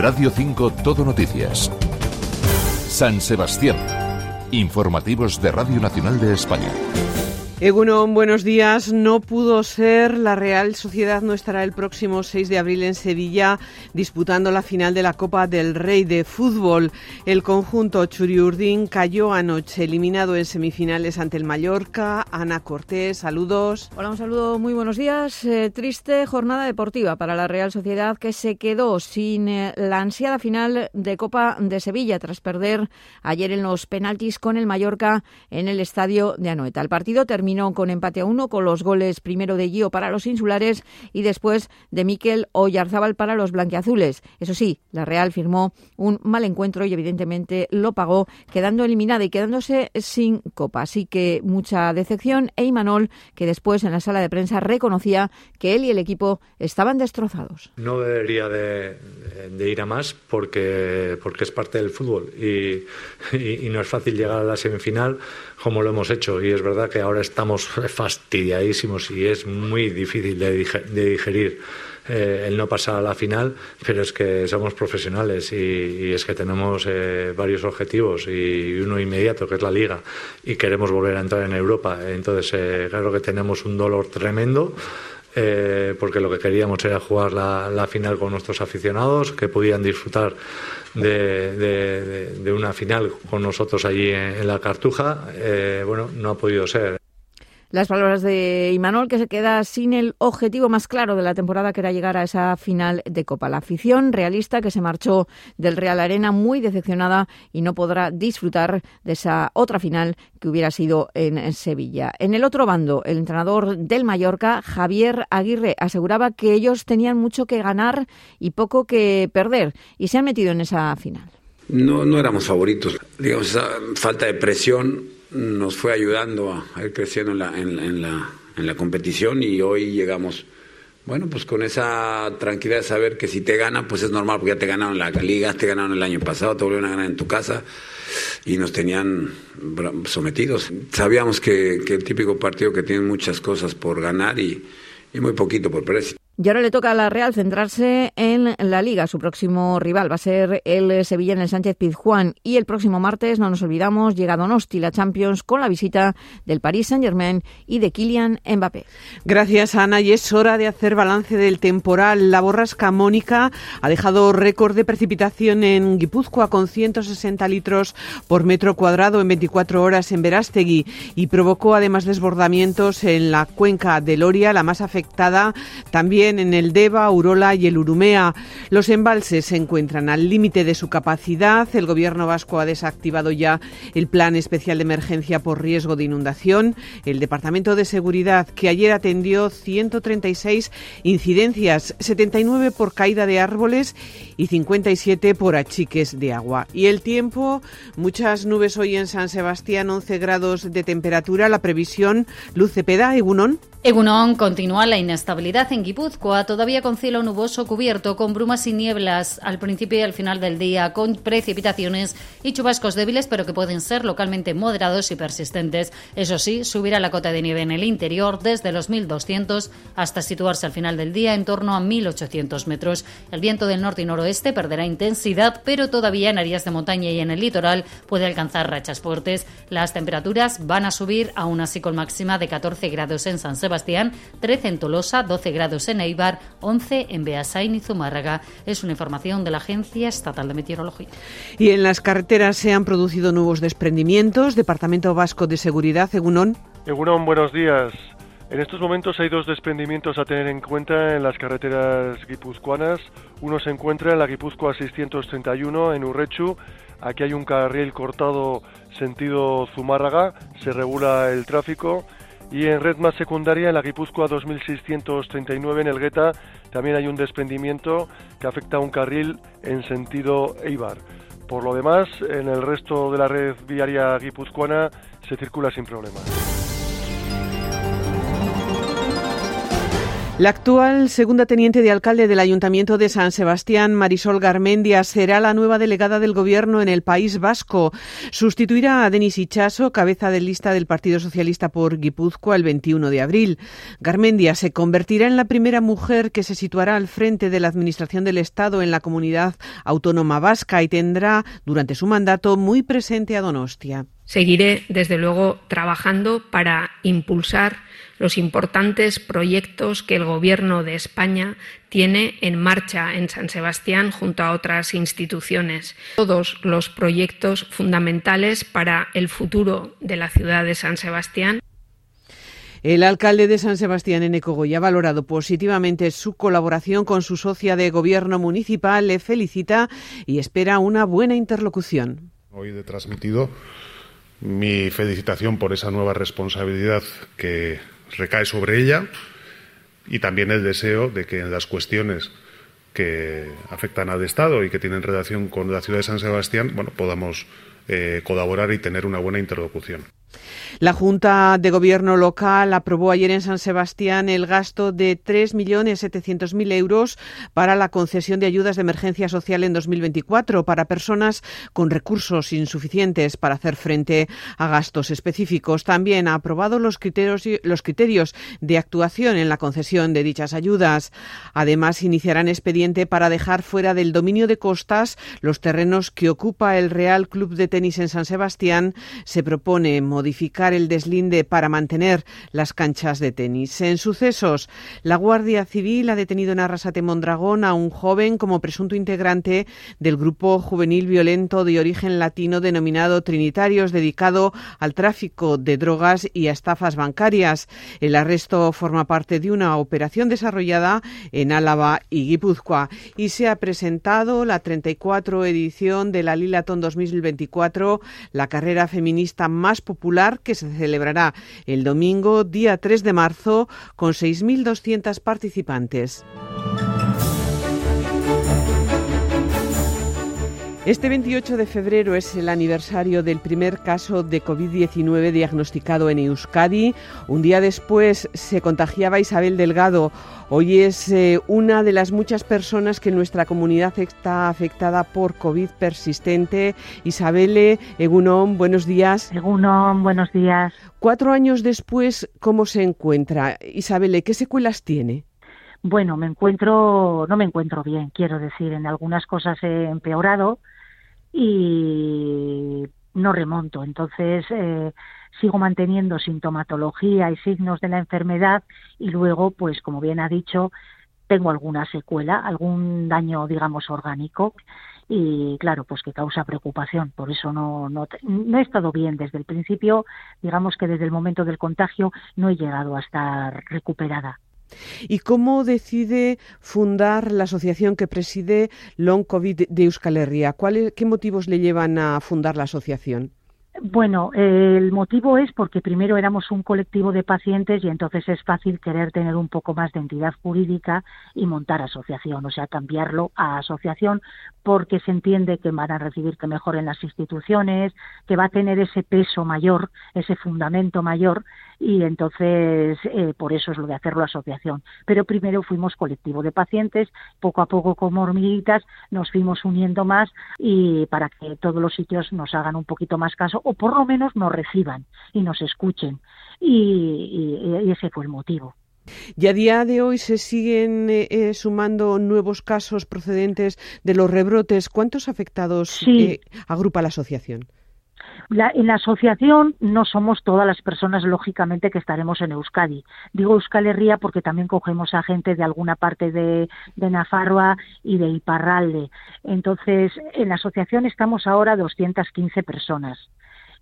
Radio 5 Todo Noticias. San Sebastián. Informativos de Radio Nacional de España. Egunon, buenos días. No pudo ser. La Real Sociedad no estará el próximo 6 de abril en Sevilla disputando la final de la Copa del Rey de Fútbol. El conjunto Churiurdín cayó anoche, eliminado en semifinales ante el Mallorca. Ana Cortés, saludos. Hola, un saludo, muy buenos días. Eh, triste jornada deportiva para la Real Sociedad que se quedó sin eh, la ansiada final de Copa de Sevilla tras perder ayer en los penaltis con el Mallorca en el estadio de Anoeta. El partido terminó con empate a uno, con los goles primero de Gio para los insulares y después de Miquel Oyarzábal para los blanquiazules. Eso sí, la Real firmó un mal encuentro y evidentemente lo pagó, quedando eliminada y quedándose sin copa. Así que mucha decepción e Imanol, que después en la sala de prensa reconocía que él y el equipo estaban destrozados. No debería de, ir a más porque, porque es parte del fútbol y, no es fácil llegar a la semifinal como lo hemos hecho. Y es verdad que ahora estamos fastidiadísimos y es muy difícil de, digerir eh, el no pasar a la final, pero es que somos profesionales y, es que tenemos eh, varios objetivos y uno inmediato, que es la liga, y queremos volver a entrar en Europa. Entonces, eh, claro que tenemos un dolor tremendo. porque lo que queríamos era jugar la, final con nuestros aficionados, que podían disfrutar de, una final con nosotros allí en, la Cartuja. bueno, no ha podido ser. Las palabras de Imanol, que se queda sin el objetivo más claro de la temporada, que era llegar a esa final de Copa. La afición realista que se marchó del Real Arena muy decepcionada y no podrá disfrutar de esa otra final que hubiera sido en Sevilla. En el otro bando, el entrenador del Mallorca, Javier Aguirre, aseguraba que ellos tenían mucho que ganar y poco que perder y se han metido en esa final. No, no éramos favoritos. Digamos, falta de presión nos fue ayudando a, ir creciendo en la, en, la, en la competición y hoy llegamos, bueno, pues con esa tranquilidad de saber que si te ganan, pues es normal, porque ya te ganaron la liga, te ganaron el año pasado, te volvieron a ganar en tu casa y nos tenían sometidos. Sabíamos que, que el típico partido que tiene muchas cosas por ganar y, y muy poquito por precio. Y ahora le toca a la Real centrarse en la Liga. Su próximo rival va a ser el Sevilla en el Sánchez Pizjuán. Y el próximo martes, no nos olvidamos, llega Donosti, la Champions, con la visita del Paris Saint-Germain y de Kylian Mbappé. Gracias, Ana. Y es hora de hacer balance del temporal. La borrasca Mónica ha dejado récord de precipitación en Guipúzcoa con 160 litros por metro cuadrado en 24 horas en Verástegui y provocó además desbordamientos en la cuenca de Loria, la más afectada también en el Deva, Urola y el Urumea. Los embalses se encuentran al límite de su capacidad. El Gobierno vasco ha desactivado ya el plan especial de emergencia por riesgo de inundación. El Departamento de Seguridad, que ayer atendió 136 incidencias, 79 por caída de árboles y 57 por achiques de agua. Y el tiempo, muchas nubes hoy en San Sebastián, 11 grados de temperatura. La previsión, Luce Peda, Egunon. Egunon continúa la inestabilidad en Guipúzcoa, todavía con cielo nuboso cubierto, con brumas y nieblas al principio y al final del día, con precipitaciones y chubascos débiles, pero que pueden ser localmente moderados y persistentes. Eso sí, subirá la cota de nieve en el interior desde los 1.200 hasta situarse al final del día en torno a 1.800 metros. El viento del norte y noroeste perderá intensidad, pero todavía en áreas de montaña y en el litoral puede alcanzar rachas fuertes. Las temperaturas van a subir aún así con máxima de 14 grados en San Sebastián, 13 en Tolosa, 12 grados en Eibar, 11 en Beasain y Zumárraga. Es una información de la Agencia Estatal de Meteorología. Y en las carreteras se han producido nuevos desprendimientos. Departamento Vasco de Seguridad, Egunon. Egunon, buenos días. En estos momentos hay dos desprendimientos a tener en cuenta en las carreteras guipuzcoanas. Uno se encuentra en la Guipúzcoa 631 en Urrechu. Aquí hay un carril cortado sentido Zumárraga, se regula el tráfico y en red más secundaria, en la Guipúzcoa 2639 en el Gueta, también hay un desprendimiento que afecta a un carril en sentido Eibar. Por lo demás, en el resto de la red viaria guipuzcoana se circula sin problemas. La actual segunda teniente de alcalde del Ayuntamiento de San Sebastián, Marisol Garmendia, será la nueva delegada del Gobierno en el País Vasco. Sustituirá a Denis Ichaso, cabeza de lista del Partido Socialista por Guipúzcoa, el 21 de abril. Garmendia se convertirá en la primera mujer que se situará al frente de la Administración del Estado en la comunidad autónoma vasca y tendrá, durante su mandato, muy presente a Donostia. Seguiré, desde luego, trabajando para impulsar los importantes proyectos que el Gobierno de España tiene en marcha en San Sebastián junto a otras instituciones. Todos los proyectos fundamentales para el futuro de la ciudad de San Sebastián. El alcalde de San Sebastián, Eneco Goya, ha valorado positivamente su colaboración con su socia de gobierno municipal, le felicita y espera una buena interlocución. Hoy he transmitido mi felicitación por esa nueva responsabilidad que recae sobre ella y también el deseo de que en las cuestiones que afectan al Estado y que tienen relación con la ciudad de San Sebastián, bueno, podamos eh, colaborar y tener una buena interlocución. La Junta de Gobierno local aprobó ayer en San Sebastián el gasto de 3.700.000 euros para la concesión de ayudas de emergencia social en 2024 para personas con recursos insuficientes para hacer frente a gastos específicos. También ha aprobado los criterios, los criterios de actuación en la concesión de dichas ayudas. Además, iniciarán expediente para dejar fuera del dominio de costas los terrenos que ocupa el Real Club de Tenis en San Sebastián. Se propone modificar el deslinde para mantener las canchas de tenis. En sucesos, la Guardia Civil ha detenido en Arrasate Mondragón a un joven como presunto integrante del grupo juvenil violento de origen latino denominado Trinitarios, dedicado al tráfico de drogas y a estafas bancarias. El arresto forma parte de una operación desarrollada en Álava y Guipúzcoa y se ha presentado la 34 edición de la Lilaton 2024, la carrera feminista más que se celebrará el domingo, día 3 de marzo, con 6.200 participantes. Este 28 de febrero es el aniversario del primer caso de COVID-19 diagnosticado en Euskadi. Un día después se contagiaba Isabel Delgado. Hoy es eh, una de las muchas personas que en nuestra comunidad está afectada por COVID persistente. Isabel Egunon, buenos días. Egunon, buenos días. Cuatro años después, ¿cómo se encuentra? Isabel, ¿qué secuelas tiene? Bueno, me encuentro, no me encuentro bien, quiero decir, en algunas cosas he empeorado y no remonto. Entonces, eh, sigo manteniendo sintomatología y signos de la enfermedad y luego, pues, como bien ha dicho, tengo alguna secuela, algún daño, digamos, orgánico y claro, pues que causa preocupación. Por eso no, no, no he estado bien desde el principio, digamos que desde el momento del contagio no he llegado a estar recuperada. ¿Y cómo decide fundar la asociación que preside Long COVID de Euskal Herria? ¿Qué motivos le llevan a fundar la asociación? Bueno, el motivo es porque primero éramos un colectivo de pacientes y entonces es fácil querer tener un poco más de entidad jurídica y montar asociación, o sea, cambiarlo a asociación porque se entiende que van a recibir que mejoren las instituciones, que va a tener ese peso mayor, ese fundamento mayor y entonces eh, por eso es lo de hacerlo asociación. Pero primero fuimos colectivo de pacientes, poco a poco como hormiguitas nos fuimos uniendo más y para que todos los sitios nos hagan un poquito más caso o por lo menos nos reciban y nos escuchen. Y, ese fue el motivo. Y a día de hoy se siguen eh, eh, sumando nuevos casos procedentes de los rebrotes. ¿Cuántos afectados agrupa la asociación? En la asociación no somos todas las personas, lógicamente, que estaremos en Euskadi. Digo Euskal Herria porque también cogemos a gente de alguna parte de, de Nafarroa y de Iparralde. Entonces, en la asociación estamos ahora 215 personas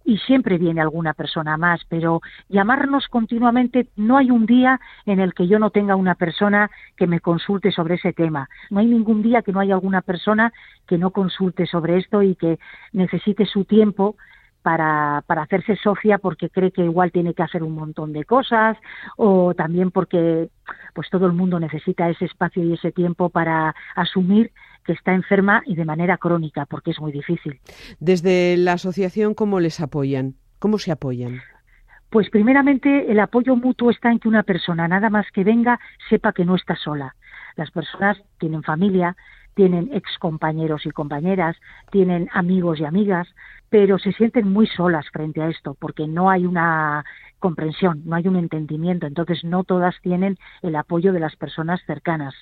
y siempre viene alguna persona más, pero llamarnos continuamente, no hay un día en el que yo no tenga una persona que me consulte sobre ese tema. No hay ningún día que no haya alguna persona que no consulte sobre esto y que necesite su tiempo para, para hacerse socia porque cree que igual tiene que hacer un montón de cosas o también porque pues todo el mundo necesita ese espacio y ese tiempo para asumir que está enferma y de manera crónica porque es muy difícil. Desde la asociación, ¿cómo les apoyan? ¿Cómo se apoyan? Pues primeramente el apoyo mutuo está en que una persona, nada más que venga, sepa que no está sola. Las personas tienen familia, tienen ex compañeros y compañeras, tienen amigos y amigas, pero se sienten muy solas frente a esto porque no hay una comprensión, no hay un entendimiento, entonces no todas tienen el apoyo de las personas cercanas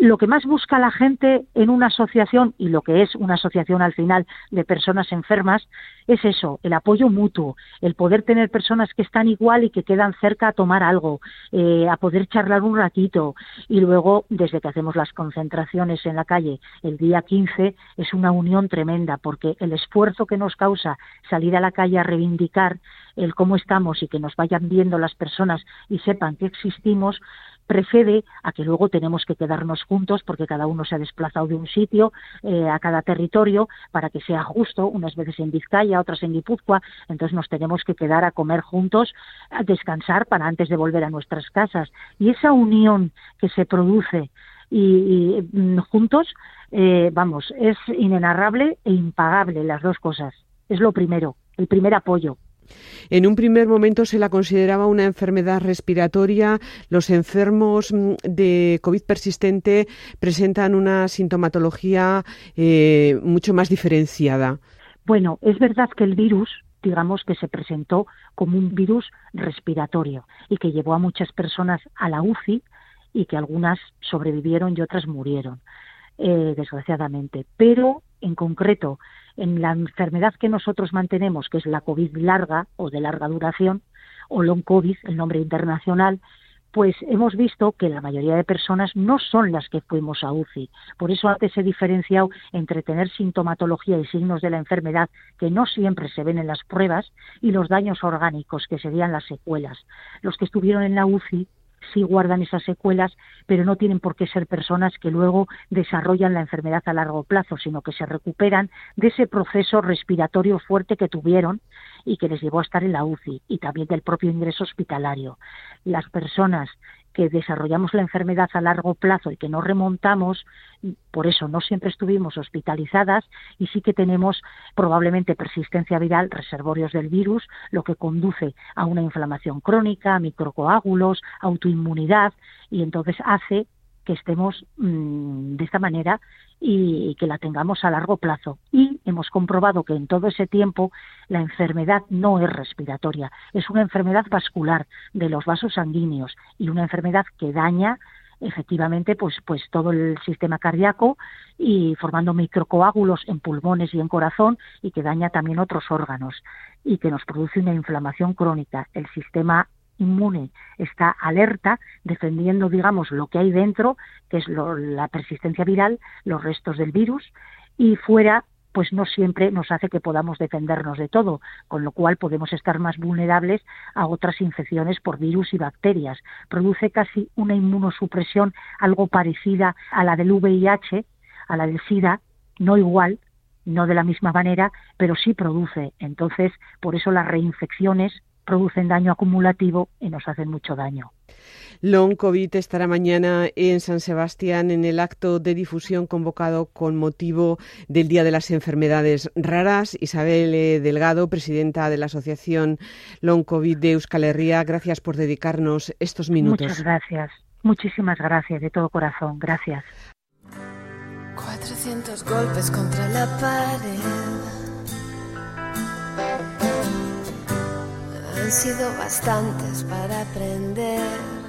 lo que más busca la gente en una asociación, y lo que es una asociación al final de personas enfermas, es eso, el apoyo mutuo, el poder tener personas que están igual y que quedan cerca a tomar algo, eh, a poder charlar un ratito. Y luego, desde que hacemos las concentraciones en la calle el día 15, es una unión tremenda, porque el esfuerzo que nos causa salir a la calle a reivindicar el cómo estamos y que nos vayan viendo las personas y sepan que existimos, precede a que luego tenemos que quedarnos juntos porque cada uno se ha desplazado de un sitio eh, a cada territorio para que sea justo, unas veces en Vizcaya, otras en Guipúzcoa, entonces nos tenemos que quedar a comer juntos, a descansar para antes de volver a nuestras casas. Y esa unión que se produce y, mm, juntos, eh, vamos, es inenarrable e impagable las dos cosas. Es lo primero, el primer apoyo. En un primer momento se la consideraba una enfermedad respiratoria. Los enfermos mm, de COVID persistente presentan una sintomatología eh, mucho más diferenciada. Bueno, es verdad que el virus digamos que se presentó como un virus respiratorio y que llevó a muchas personas a la UCI y que algunas sobrevivieron y otras murieron, eh, desgraciadamente. Pero, en concreto, en la enfermedad que nosotros mantenemos, que es la COVID larga o de larga duración, o long COVID, el nombre internacional, pues hemos visto que la mayoría de personas no son las que fuimos a UCI. Por eso antes he diferenciado entre tener sintomatología y signos de la enfermedad que no siempre se ven en las pruebas y los daños orgánicos, que serían las secuelas. Los que estuvieron en la UCI sí guardan esas secuelas, pero no tienen por qué ser personas que luego desarrollan la enfermedad a largo plazo, sino que se recuperan de ese proceso respiratorio fuerte que tuvieron y que les llevó a estar en la UCI y también del propio ingreso hospitalario. Las personas que desarrollamos la enfermedad a largo plazo y que no remontamos, por eso no siempre estuvimos hospitalizadas y sí que tenemos probablemente persistencia viral, reservorios del virus, lo que conduce a una inflamación crónica, microcoágulos, autoinmunidad y entonces hace que estemos mm, de esta manera y, que la tengamos a largo plazo. Y hemos comprobado que en todo ese tiempo la enfermedad no es respiratoria, es una enfermedad vascular de los vasos sanguíneos y una enfermedad que daña efectivamente pues pues todo el sistema cardíaco y formando microcoágulos en pulmones y en corazón y que daña también otros órganos y que nos produce una inflamación crónica. El sistema inmune está alerta, defendiendo, digamos, lo que hay dentro, que es la persistencia viral, los restos del virus, y fuera pues no siempre nos hace que podamos defendernos de todo, con lo cual podemos estar más vulnerables a otras infecciones por virus y bacterias. Produce casi una inmunosupresión algo parecida a la del VIH, a la del SIDA, no igual, no de la misma manera, pero sí produce. Entonces, por eso las reinfecciones producen daño acumulativo y nos hacen mucho daño. Long COVID estará mañana en San Sebastián en el acto de difusión convocado con motivo del Día de las Enfermedades Raras. Isabel eh, Delgado, presidenta de la Asociación Long COVID de Euskal Herria, gracias por dedicarnos estos minutos. Muchas gracias. Muchísimas gracias de todo corazón. Gracias. 400 golpes contra la pared han sido bastantes para aprender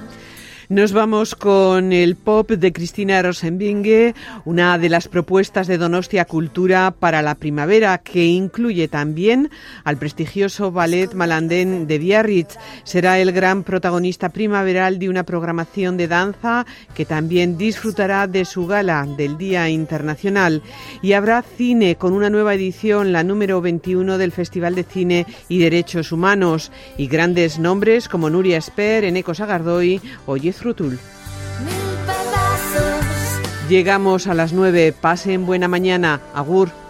nos vamos con el pop de Cristina Rosenbinge, una de las propuestas de Donostia Cultura para la primavera, que incluye también al prestigioso ballet Malandén de Biarritz. Será el gran protagonista primaveral de una programación de danza que también disfrutará de su gala del Día Internacional. Y habrá cine con una nueva edición, la número 21 del Festival de Cine y Derechos Humanos, y grandes nombres como Nuria Esper, Eneco Sagardoy o Llegamos a las nueve. Pasen buena mañana. Agur.